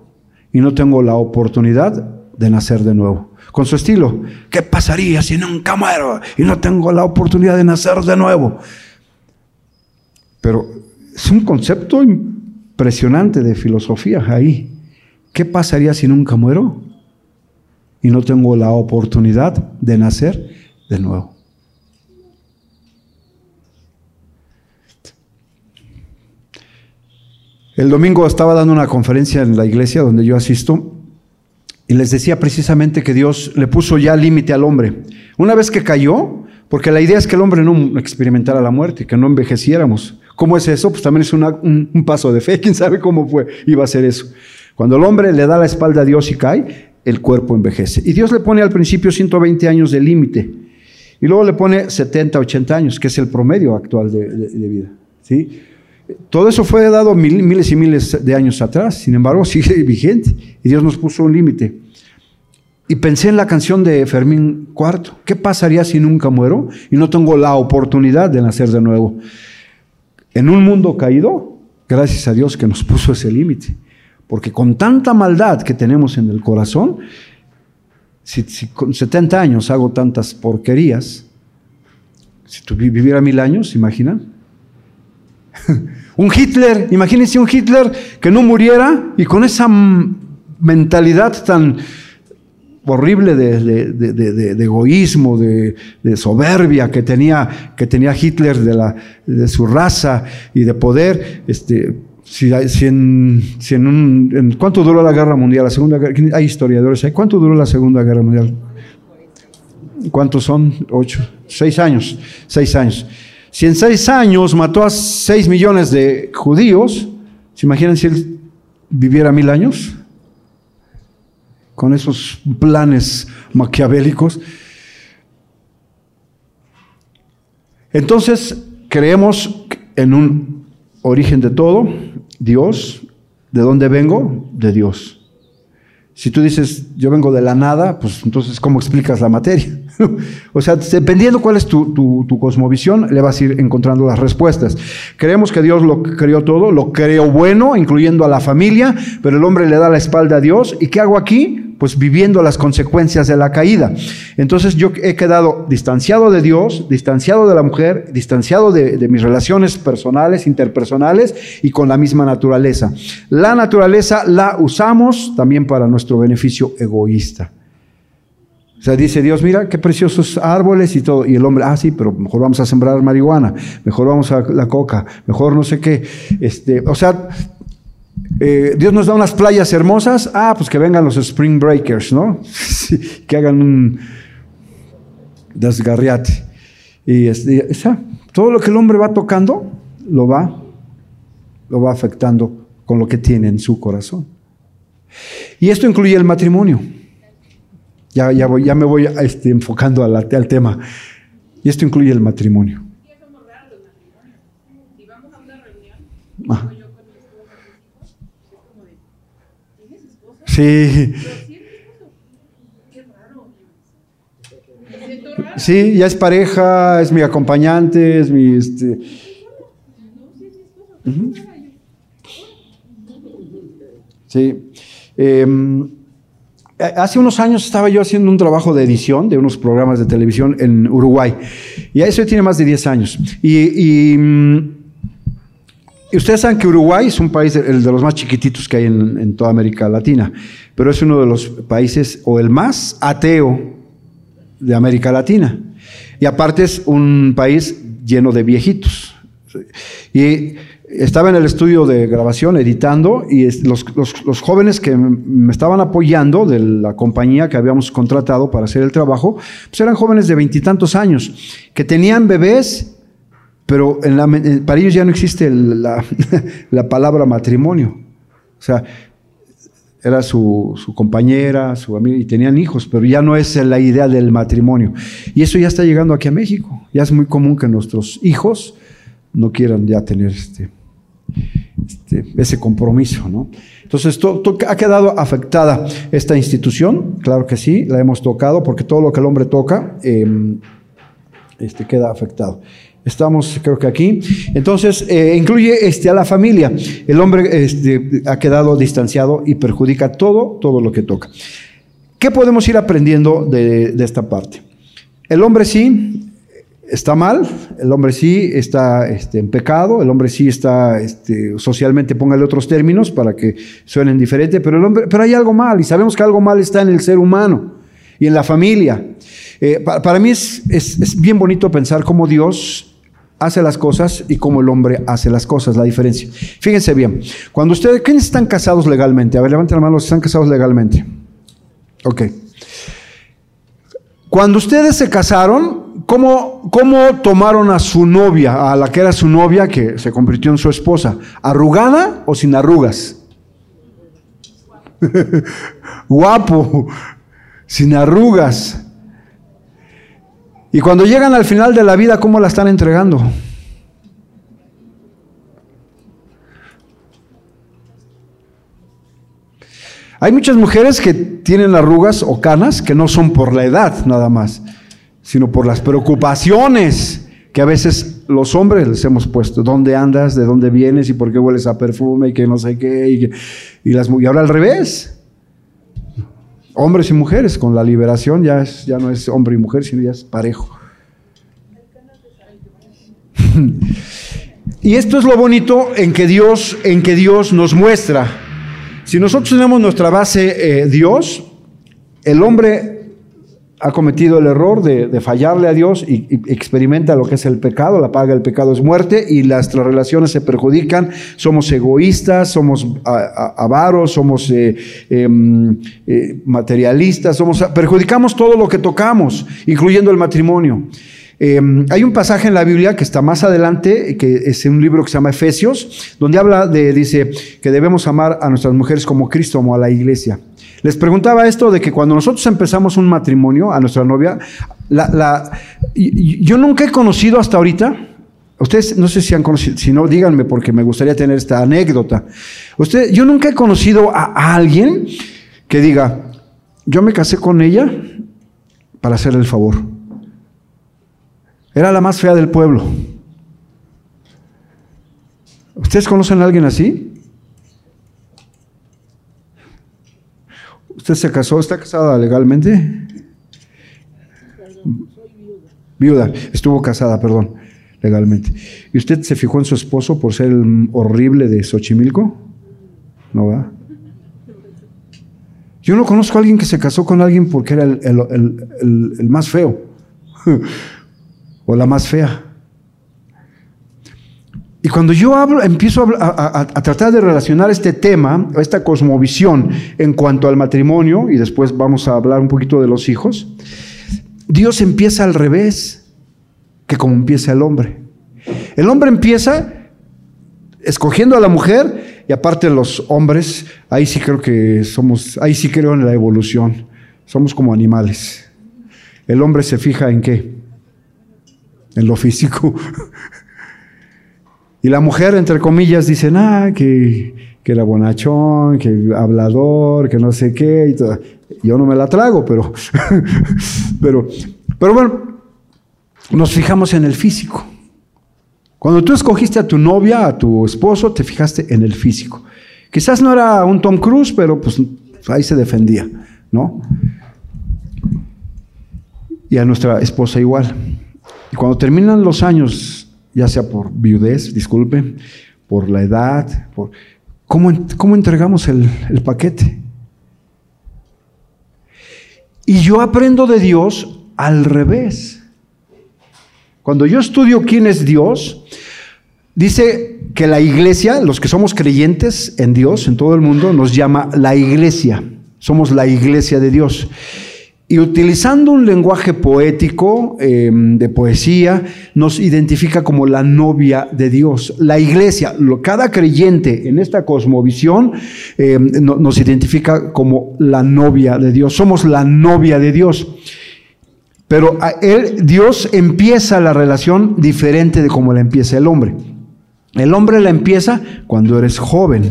y no tengo la oportunidad de nacer de nuevo? con su estilo. ¿Qué pasaría si nunca muero y no tengo la oportunidad de nacer de nuevo? Pero es un concepto impresionante de filosofía ahí. ¿Qué pasaría si nunca muero y no tengo la oportunidad de nacer de nuevo? El domingo estaba dando una conferencia en la iglesia donde yo asisto y les decía precisamente que Dios le puso ya límite al hombre. Una vez que cayó, porque la idea es que el hombre no experimentara la muerte, que no envejeciéramos. ¿Cómo es eso? Pues también es un, paso de fe. *laughs* ¿Quién sabe cómo fue? Iba a ser eso. Cuando el hombre le da la espalda a Dios y cae, el cuerpo envejece. Y Dios le pone al principio 120 años de límite. Y luego le pone 70, 80 años, que es el promedio actual de, vida. ¿sí? Todo eso fue dado miles y miles de años atrás, sin embargo *laughs* sigue vigente y Dios nos puso un límite. Y pensé en la canción de Fermín IV, ¿qué pasaría si nunca muero y no tengo la oportunidad de nacer de nuevo? En un mundo caído, gracias a Dios que nos puso ese límite, porque con tanta maldad que tenemos en el corazón, si, con 70 años hago tantas porquerías, si tú viviera mil años, ¿imaginan? *laughs* Un Hitler, imagínense un Hitler que no muriera y con esa mentalidad tan horrible de, egoísmo, de, soberbia que tenía, que tenía Hitler de, la, de su raza y de poder. Este, si, en, un, ¿Cuánto duró la guerra mundial? La segunda, hay historiadores, ¿cuánto duró la segunda guerra mundial? ¿Cuántos son? Ocho, seis años, seis años. Si en seis años mató a seis millones de judíos, ¿se imaginan si él viviera mil años? Con esos planes maquiavélicos. Entonces, creemos en un origen de todo, Dios. ¿De dónde vengo? De Dios. Si tú dices, yo vengo de la nada, pues entonces, ¿cómo explicas la materia? *laughs* o sea, dependiendo cuál es tu, tu, cosmovisión, le vas a ir encontrando las respuestas. Creemos que Dios lo creó todo, lo creó bueno, incluyendo a la familia, pero el hombre le da la espalda a Dios. ¿Y qué hago aquí? Pues viviendo las consecuencias de la caída. Entonces yo he quedado distanciado de Dios, distanciado de la mujer, distanciado de, mis relaciones personales, interpersonales y con la misma naturaleza. La naturaleza la usamos también para nuestro beneficio egoísta. O sea, dice Dios, mira qué preciosos árboles y todo. Y el hombre, ah, sí, pero mejor vamos a sembrar marihuana, mejor vamos a la coca, mejor no sé qué. Este, o sea, eh, Dios nos da unas playas hermosas, ah, pues que vengan los Spring Breakers, ¿no? *laughs* que hagan un desgarriate. Y este, todo lo que el hombre va tocando, lo va, lo va afectando con lo que tiene en su corazón. Y esto incluye el matrimonio. Ya, ya, voy, ya me voy este, enfocando al, al tema. Y esto incluye el matrimonio. Sí. Sí, ya es pareja, es mi acompañante, es mi... Este... Sí. Em, hace unos años estaba yo haciendo un trabajo de edición de unos programas de televisión en Uruguay. Y eso tiene más de 10 años. Y, mm, y ustedes saben que Uruguay es un país de, de los más chiquititos que hay en, toda América Latina, pero es uno de los países o el más ateo de América Latina. Y aparte es un país lleno de viejitos. Y estaba en el estudio de grabación editando y los, los, jóvenes que me estaban apoyando de la compañía que habíamos contratado para hacer el trabajo, pues eran jóvenes de veintitantos años, que tenían bebés pero para ellos ya no existe *laughs* la, palabra matrimonio. O sea, era su, compañera, su amiga, y tenían hijos, pero ya no es la idea del matrimonio. Y eso ya está llegando aquí a México. Ya es muy común que nuestros hijos no quieran ya tener este, este ese compromiso, ¿no? Entonces, ¿ha quedado afectada esta institución? Claro que sí, la hemos tocado, porque todo lo que el hombre toca em, este, queda afectado. Estamos, creo que aquí. Entonces, eh, incluye este, a la familia. El hombre este, ha quedado distanciado y perjudica todo, todo lo que toca. ¿Qué podemos ir aprendiendo de, esta parte? El hombre sí está mal, el hombre sí está este, en pecado, el hombre sí está este, socialmente, póngale otros términos para que suenen diferente, pero, el hombre, pero hay algo mal y sabemos que algo mal está en el ser humano y en la familia. Eh, para, mí es, es, bien bonito pensar cómo Dios hace las cosas y cómo el hombre hace las cosas, la diferencia. Fíjense bien, cuando ustedes, ¿quiénes están casados legalmente? A ver, levanten la mano los que están casados legalmente. Ok. Cuando ustedes se casaron, ¿cómo, ¿cómo tomaron a su novia, a la que era su novia, que se convirtió en su esposa? ¿Arrugada o sin arrugas? *laughs* Guapo, sin arrugas. Y cuando llegan al final de la vida, ¿cómo la están entregando? Hay muchas mujeres que tienen arrugas o canas que no son por la edad nada más, sino por las preocupaciones que a veces los hombres les hemos puesto. ¿Dónde andas? ¿De dónde vienes? ¿Y por qué hueles a perfume? Y que no sé qué. Y, y, las, y ahora al revés hombres y mujeres, con la liberación ya, es, ya no es hombre y mujer, sino ya es parejo. *laughs* y esto es lo bonito en que Dios, en que Dios nos muestra. Si nosotros tenemos nuestra base eh, Dios, el hombre ha cometido el error de, fallarle a Dios y, experimenta lo que es el pecado, la paga del pecado es muerte y las relaciones se perjudican, somos egoístas, somos avaros, somos eh, em, eh, materialistas, somos, perjudicamos todo lo que tocamos, incluyendo el matrimonio. Em, hay un pasaje en la Biblia que está más adelante, que es un libro que se llama Efesios, donde habla de, dice, que debemos amar a nuestras mujeres como Cristo amó a la iglesia. Les preguntaba esto de que cuando nosotros empezamos un matrimonio a nuestra novia, la, yo nunca he conocido hasta ahorita Ustedes no sé si han conocido, si no, díganme porque me gustaría tener esta anécdota. Usted, yo nunca he conocido a alguien que diga, yo me casé con ella para hacerle el favor. Era la más fea del pueblo. ¿Ustedes conocen a alguien así? ¿Usted se casó? ¿Está casada legalmente? Viuda. Estuvo casada, perdón, legalmente. ¿Y usted se fijó en su esposo por ser el horrible de Xochimilco? ¿No va? Yo no conozco a alguien que se casó con alguien porque era el, más feo *laughs* o la más fea. Y cuando yo empiezo a, tratar de relacionar este tema, esta cosmovisión en cuanto al matrimonio, y después vamos a hablar un poquito de los hijos, Dios empieza al revés que como empieza el hombre. El hombre empieza escogiendo a la mujer y aparte los hombres, ahí sí creo que somos, ahí sí creo en la evolución, somos como animales. El hombre se fija en qué? En lo físico. *laughs* Y la mujer, entre comillas, dice, ah, que, que era bonachón, que hablador, que no sé qué. Y todo. Yo no me la trago, pero, *laughs* pero, pero bueno, nos fijamos en el físico. Cuando tú escogiste a tu novia, a tu esposo, te fijaste en el físico. Quizás no era un Tom Cruise, pero pues ahí se defendía, ¿no? Y a nuestra esposa igual. Y cuando terminan los años ya sea por viudez, disculpe, por la edad, por cómo, cómo entregamos el, el paquete. Y yo aprendo de Dios al revés. Cuando yo estudio quién es Dios, dice que la iglesia, los que somos creyentes en Dios, en todo el mundo, nos llama la iglesia. Somos la iglesia de Dios. Y utilizando un lenguaje poético, em, de poesía, nos identifica como la novia de Dios. La iglesia, cada creyente en esta cosmovisión em, nos identifica como la novia de Dios. Somos la novia de Dios. Pero él, Dios empieza la relación diferente de como la empieza el hombre. El hombre la empieza cuando eres joven,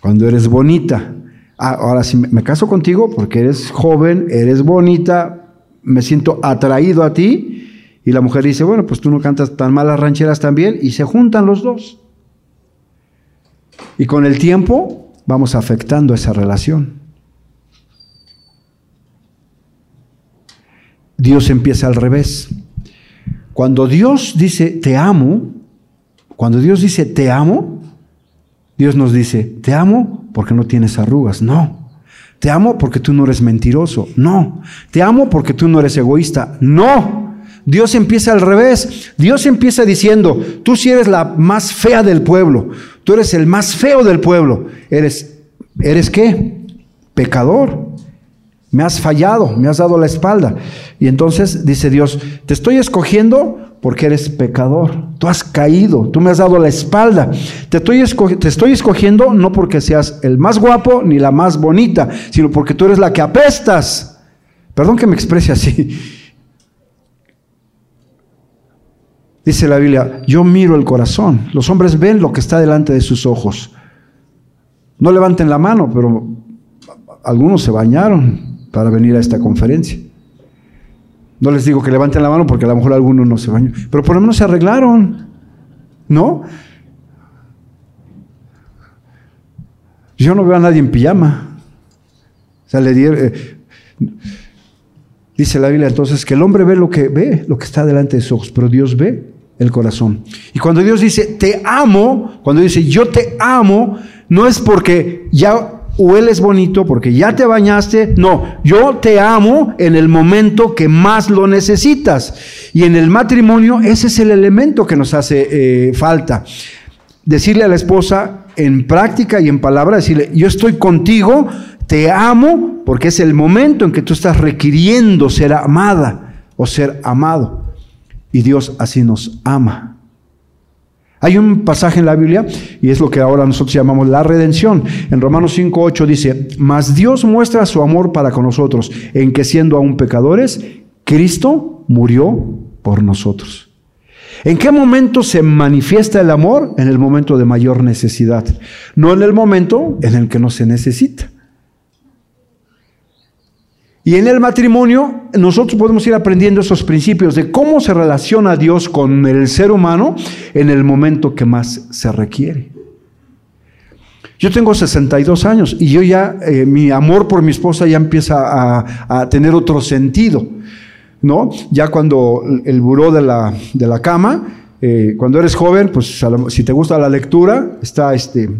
cuando eres bonita, Ah, ahora sí, me caso contigo porque eres joven, eres bonita, me siento atraído a ti. Y la mujer dice, bueno, pues tú no cantas tan malas rancheras también. Y se juntan los dos. Y con el tiempo vamos afectando esa relación. Dios empieza al revés. Cuando Dios dice, te amo, cuando Dios dice, te amo, Dios nos dice, te amo porque no tienes arrugas. No. Te amo porque tú no eres mentiroso. No. Te amo porque tú no eres egoísta. No. Dios empieza al revés. Dios empieza diciendo, tú si eres la más fea del pueblo. Tú eres el más feo del pueblo. Eres, ¿eres qué? Pecador. Me has fallado, me has dado la espalda. Y entonces dice Dios, te estoy escogiendo porque eres pecador. Tú has caído, tú me has dado la espalda. Te estoy, te estoy escogiendo no porque seas el más guapo ni la más bonita, sino porque tú eres la que apestas. Perdón que me exprese así. Dice la Biblia, yo miro el corazón. Los hombres ven lo que está delante de sus ojos. No levanten la mano, pero algunos se bañaron para venir a esta conferencia. No les digo que levanten la mano porque a lo mejor algunos no se bañó, pero por lo menos se arreglaron, ¿no? Yo no veo a nadie en pijama. O sea, le dieron, eh, dice la Biblia entonces que el hombre ve lo que ve, lo que está delante de sus ojos, pero Dios ve el corazón. Y cuando Dios dice, te amo, cuando dice, yo te amo, no es porque ya o él es bonito porque ya te bañaste. No, yo te amo en el momento que más lo necesitas. Y en el matrimonio ese es el elemento que nos hace eh, falta. Decirle a la esposa en práctica y en palabra, decirle, yo estoy contigo, te amo, porque es el momento en que tú estás requiriendo ser amada o ser amado. Y Dios así nos ama. Hay un pasaje en la Biblia, y es lo que ahora nosotros llamamos la redención. En Romanos 5.8 dice, mas Dios muestra su amor para con nosotros, en que siendo aún pecadores, Cristo murió por nosotros. ¿En qué momento se manifiesta el amor? En el momento de mayor necesidad, no en el momento en el que no se necesita. Y en el matrimonio nosotros podemos ir aprendiendo esos principios de cómo se relaciona Dios con el ser humano en el momento que más se requiere. Yo tengo 62 años y yo ya, eh, mi amor por mi esposa ya empieza a, tener otro sentido, ¿no? Ya cuando el buró de la, de la cama, eh, cuando eres joven, pues si te gusta la lectura, está este,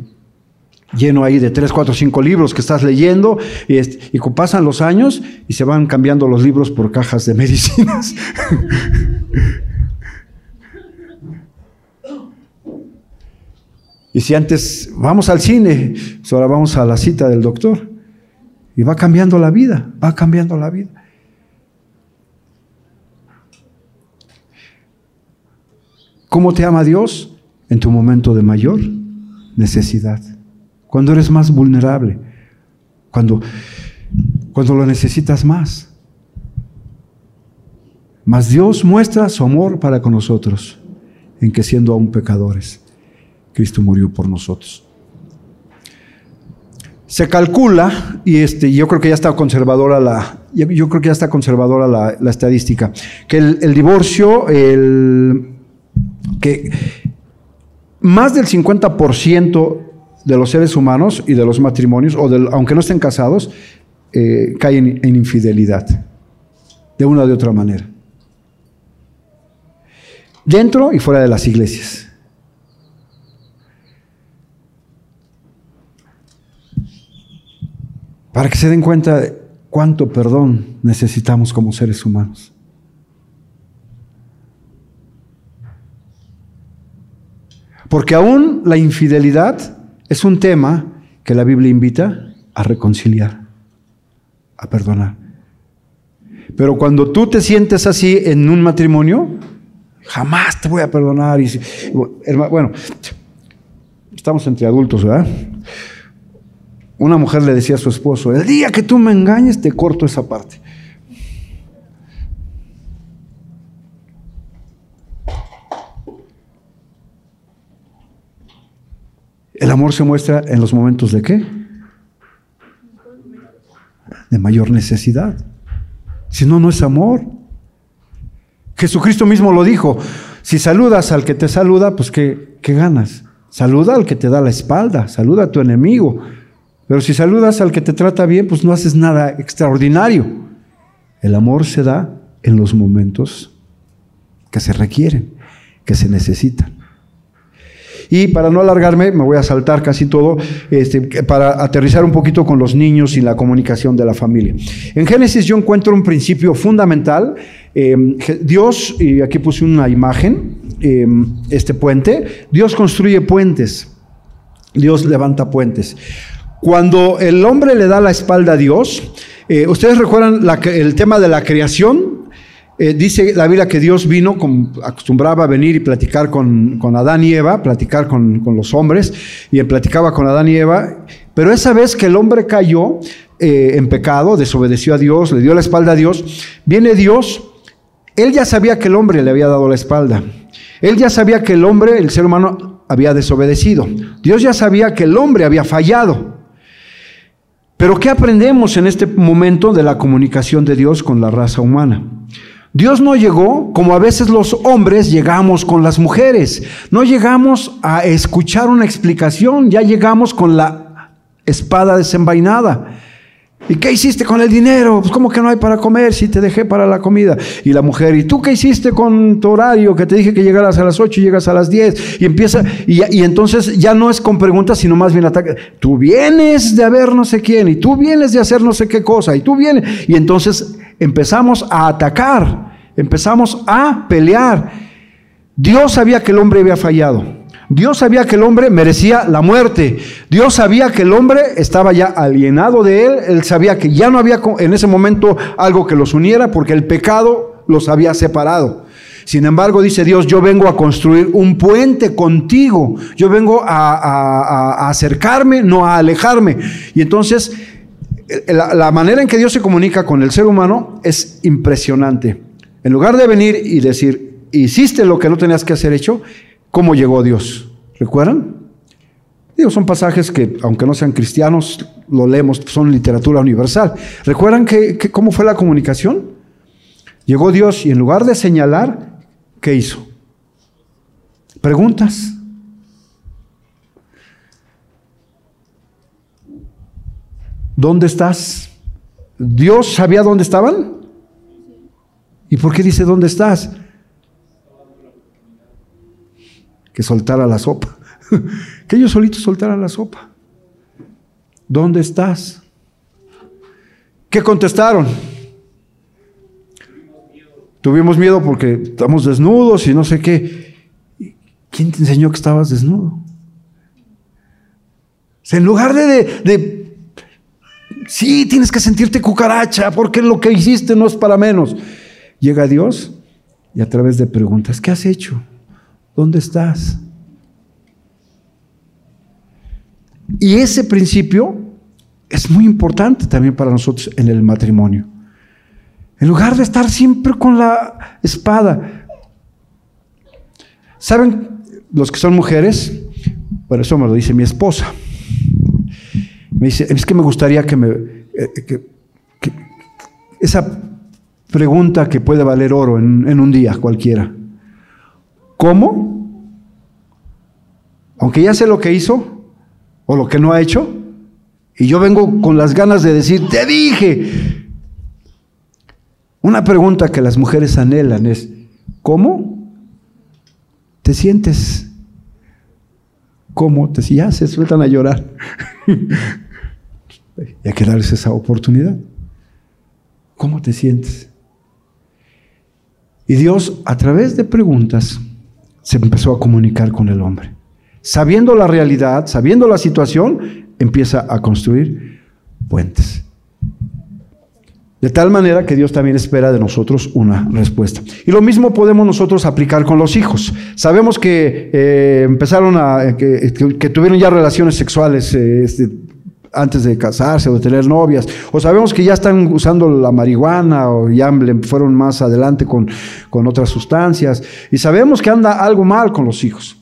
lleno ahí de tres, cuatro, cinco libros que estás leyendo y, pasan los años y se van cambiando los libros por cajas de medicinas. *laughs* y si antes vamos al cine, pues ahora vamos a la cita del doctor y va cambiando la vida, va cambiando la vida. ¿Cómo te ama Dios? En tu momento de mayor necesidad cuando eres más vulnerable, cuando, cuando lo necesitas más. Mas Dios muestra su amor para con nosotros, en que siendo aún pecadores, Cristo murió por nosotros. Se calcula, y este, yo creo que ya está conservadora la, yo creo que ya está conservadora la, estadística, que el, el divorcio, el, que más del 50% de los seres humanos y de los matrimonios, o aunque no estén casados, eh, caen en infidelidad, de una o de otra manera. Dentro y fuera de las iglesias. Para que se den cuenta de cuánto perdón necesitamos como seres humanos. Porque aún la infidelidad es un tema que la Biblia invita a reconciliar, a perdonar. Pero cuando tú te sientes así en un matrimonio, jamás te voy a perdonar. Y, bueno, estamos entre adultos, ¿verdad? Una mujer le decía a su esposo, el día que tú me engañes, te corto esa parte. El amor se muestra en los momentos de qué? De mayor necesidad. Si no, no es amor. Jesucristo mismo lo dijo. Si saludas al que te saluda, pues ¿qué, qué ganas? Saluda al que te da la espalda, saluda a tu enemigo. Pero si saludas al que te trata bien, pues no haces nada extraordinario. El amor se da en los momentos que se requieren, que se necesitan. Y para no alargarme, me voy a saltar casi todo, este, para aterrizar un poquito con los niños y la comunicación de la familia. En Génesis yo encuentro un principio fundamental. Em, Dios, y aquí puse una imagen, em, este puente, Dios construye puentes, Dios levanta puentes. Cuando el hombre le da la espalda a Dios, eh, ustedes recuerdan el tema de la creación, eh, dice la Biblia que Dios vino, acostumbraba a venir y platicar con, Adán y Eva, platicar con, los hombres, y él platicaba con Adán y Eva, pero esa vez que el hombre cayó eh, en pecado, desobedeció a Dios, le dio la espalda a Dios, viene Dios, él ya sabía que el hombre le había dado la espalda, él ya sabía que el hombre, el ser humano, había desobedecido, Dios ya sabía que el hombre había fallado. Pero ¿qué aprendemos en este momento de la comunicación de Dios con la raza humana? Dios no llegó como a veces los hombres llegamos con las mujeres. No llegamos a escuchar una explicación, ya llegamos con la espada desenvainada. ¿Y qué hiciste con el dinero? Pues como que no hay para comer si te dejé para la comida. Y la mujer, ¿y tú qué hiciste con tu horario? Que te dije que llegaras a las 8 y llegas a las 10. Y empieza, y, y entonces ya no es con preguntas, sino más bien ataque. Tú vienes de haber no sé quién, y tú vienes de hacer no sé qué cosa, y tú vienes. Y entonces empezamos a atacar, empezamos a pelear. Dios sabía que el hombre había fallado. Dios sabía que el hombre merecía la muerte. Dios sabía que el hombre estaba ya alienado de él. Él sabía que ya no había en ese momento algo que los uniera porque el pecado los había separado. Sin embargo, dice Dios, yo vengo a construir un puente contigo. Yo vengo a, acercarme, no a alejarme. Y entonces la, manera en que Dios se comunica con el ser humano es impresionante. En lugar de venir y decir, hiciste lo que no tenías que hacer hecho, ¿cómo llegó Dios? ¿Recuerdan? Digo, son pasajes que, aunque no sean cristianos, lo leemos, son literatura universal. ¿Recuerdan que, cómo fue la comunicación? Llegó Dios y en lugar de señalar, ¿qué hizo? Preguntas. ¿Dónde estás? ¿Dios sabía dónde estaban? ¿Y por qué dice dónde estás? Que soltara la sopa. *laughs* que ellos solitos soltaran la sopa. ¿Dónde estás? ¿Qué contestaron? Tuvimos miedo porque estamos desnudos y no sé qué. ¿Quién te enseñó que estabas desnudo? en lugar de, de, sí, tienes que sentirte cucaracha porque lo que hiciste no es para menos. Llega Dios y a través de preguntas, ¿qué has hecho? ¿Dónde estás? Y ese principio es muy importante también para nosotros en el matrimonio. En lugar de estar siempre con la espada. ¿Saben los que son mujeres? Bueno, eso me lo dice mi esposa. Me dice, es que me gustaría que me... Eh, esa pregunta que puede valer oro en, en un día cualquiera. ¿Cómo? Aunque ya sé lo que hizo, o lo que no ha hecho. Y yo vengo con las ganas de decir, te dije. Una pregunta que las mujeres anhelan es, ¿cómo te sientes? ¿Cómo te Ya se sueltan a llorar. *laughs* y hay que darles esa oportunidad. ¿Cómo te sientes? Y Dios, a través de preguntas, se empezó a comunicar con el hombre sabiendo la realidad, sabiendo la situación, empieza a construir puentes. De tal manera que Dios también espera de nosotros una respuesta. Y lo mismo podemos nosotros aplicar con los hijos. Sabemos que eh, empezaron a, que, tuvieron ya relaciones sexuales eh, este, antes de casarse o de tener novias, o sabemos que ya están usando la marihuana o ya fueron más adelante con, con otras sustancias, y sabemos que anda algo mal con los hijos.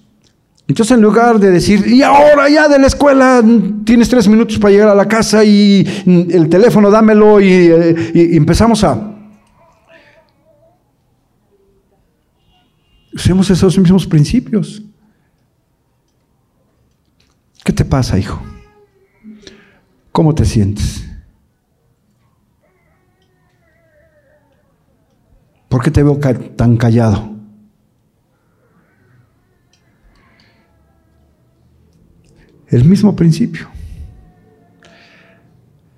Entonces, en lugar de decir, y ahora ya de la escuela tienes tres minutos para llegar a la casa y el teléfono dámelo y, eh, empezamos a... Usemos esos mismos principios. ¿Qué te pasa, hijo? ¿Cómo te sientes? ¿Por qué te veo tan callado? El mismo principio.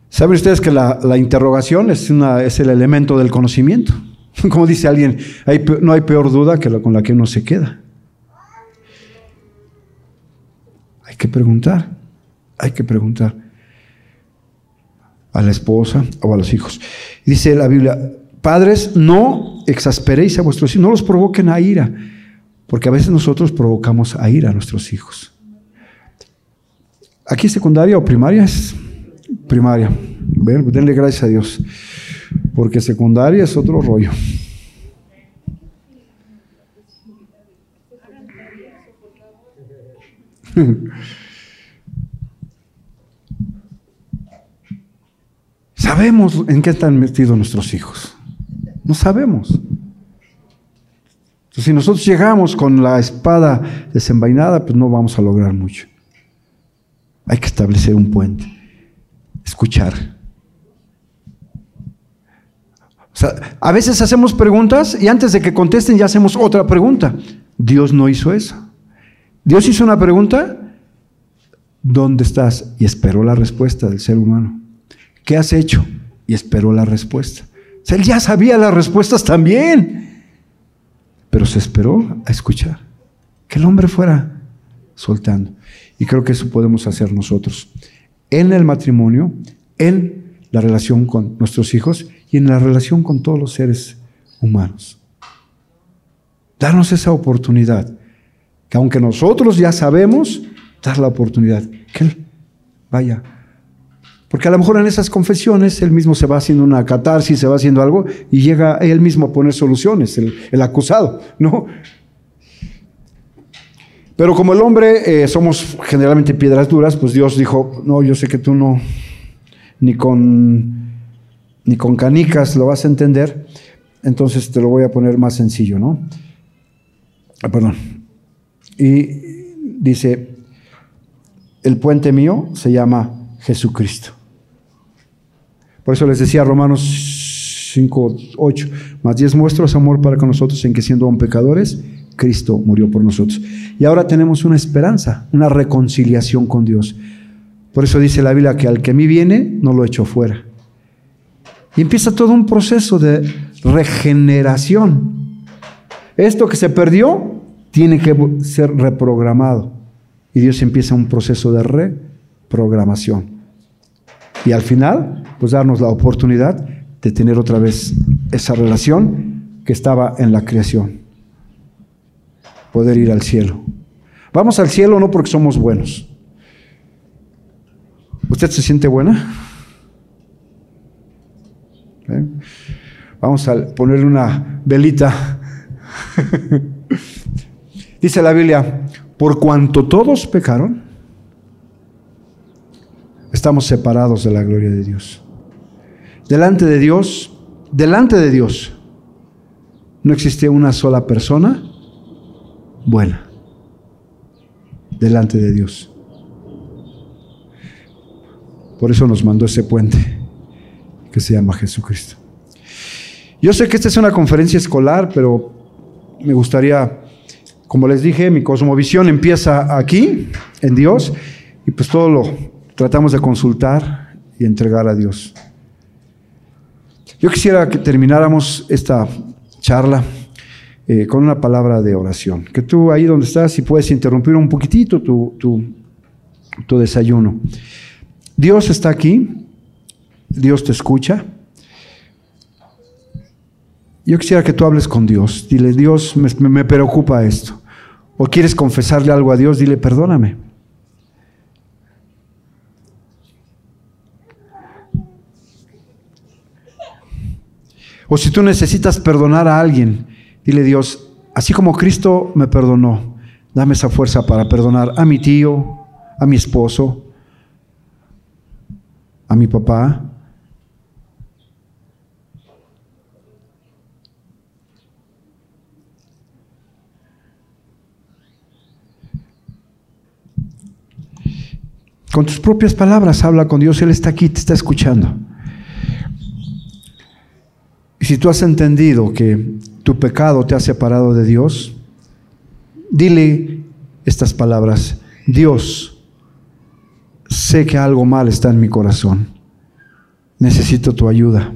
¿Saben ustedes que la, interrogación es, una, es, el elemento del conocimiento? *laughs* Como dice alguien, no hay peor duda que la con la que uno se queda. Hay que preguntar, hay que preguntar a la esposa o a los hijos. Dice la Biblia, padres, no exasperéis a vuestros hijos, no los provoquen a ira, porque a veces nosotros provocamos a ira a nuestros hijos. Aquí secundaria o primaria es primaria. Denle gracias a Dios. Porque secundaria es otro rollo. *laughs* Sabemos en qué están metidos nuestros hijos. No sabemos. si nosotros llegamos con la espada desenvainada, pues no vamos a lograr mucho. Hay que establecer un puente. Escuchar. a veces hacemos preguntas y antes de que contesten ya hacemos otra pregunta. Dios no hizo eso. Dios hizo una pregunta, ¿dónde estás? Y esperó la respuesta del ser humano. ¿Qué has hecho? Y esperó la respuesta. él ya sabía las respuestas también, pero se esperó a escuchar. Que el hombre fuera soltando. Y creo que eso podemos hacer nosotros en el matrimonio, en la relación con nuestros hijos y en la relación con todos los seres humanos. Darnos esa oportunidad, que aunque nosotros ya sabemos, dar la oportunidad, que Él vaya. Porque a lo mejor en esas confesiones él mismo se va haciendo una catarsis, se va haciendo algo y llega él mismo a poner soluciones, el, acusado, ¿no? Pero como el hombre eh, somos generalmente piedras duras, pues Dios dijo, no, yo sé que tú no, ni con, ni con canicas lo vas a entender, entonces te lo voy a poner más sencillo, ¿no? Ah, perdón. Y dice, el puente mío se llama Jesucristo. Por eso les decía Romanos 5, 8, más 10 muestros amor para con nosotros en que siendo aún pecadores, Cristo murió por nosotros. Y ahora tenemos una esperanza, una reconciliación con Dios. Por eso dice la Biblia que al que a mí viene, no lo echo fuera. Y empieza todo un proceso de regeneración. Esto que se perdió tiene que ser reprogramado. Y Dios empieza un proceso de reprogramación. Y al final, pues darnos la oportunidad de tener otra vez esa relación que estaba en la creación. Poder ir al cielo. Vamos al cielo no porque somos buenos. ¿Usted se siente buena? ¿Eh? Vamos a ponerle una velita. *laughs* Dice la Biblia, por cuanto todos pecaron, estamos separados de la gloria de Dios. Delante de Dios, delante de Dios, no existe una sola persona buena. Delante de Dios. Por eso nos mandó ese puente que se llama Jesucristo. Yo sé que esta es una conferencia escolar, pero me gustaría, como les dije, mi cosmovisión empieza aquí, en Dios, y pues todo lo tratamos de consultar y entregar a Dios. Yo quisiera que termináramos esta charla eh, con una palabra de oración. Que tú ahí donde estás, si puedes interrumpir un poquitito tu, tu desayuno. Dios está aquí, Dios te escucha. Yo quisiera que tú hables con Dios. Dile, Dios, me, me, preocupa esto. O quieres confesarle algo a Dios, dile, perdóname. O si tú necesitas perdonar a alguien, dile Dios, así como Cristo me perdonó, dame esa fuerza para perdonar a mi tío, a mi esposo, a mi papá. Con tus propias palabras habla con Dios, Él está aquí, te está escuchando. Si tú has entendido que tu pecado te ha separado de Dios, dile estas palabras, Dios, sé que algo mal está en mi corazón. Necesito tu ayuda.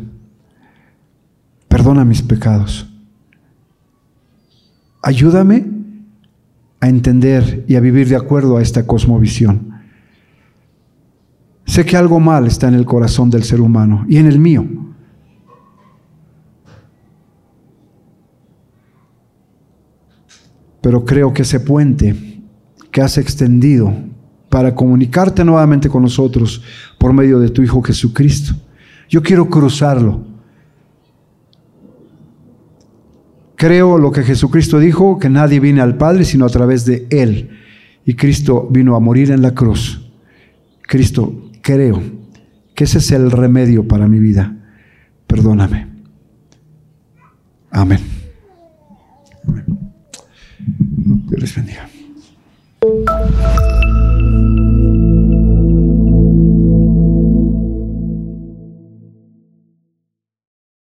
Perdona mis pecados. Ayúdame a entender y a vivir de acuerdo a esta cosmovisión. Sé que algo mal está en el corazón del ser humano y en el mío. Pero creo que ese puente que has extendido para comunicarte nuevamente con nosotros por medio de tu Hijo Jesucristo. Yo quiero cruzarlo. Creo lo que Jesucristo dijo, que nadie viene al Padre sino a través de Él. Y Cristo vino a morir en la cruz. Cristo, creo que ese es el remedio para mi vida. Perdóname. Amén. Dios les bendiga.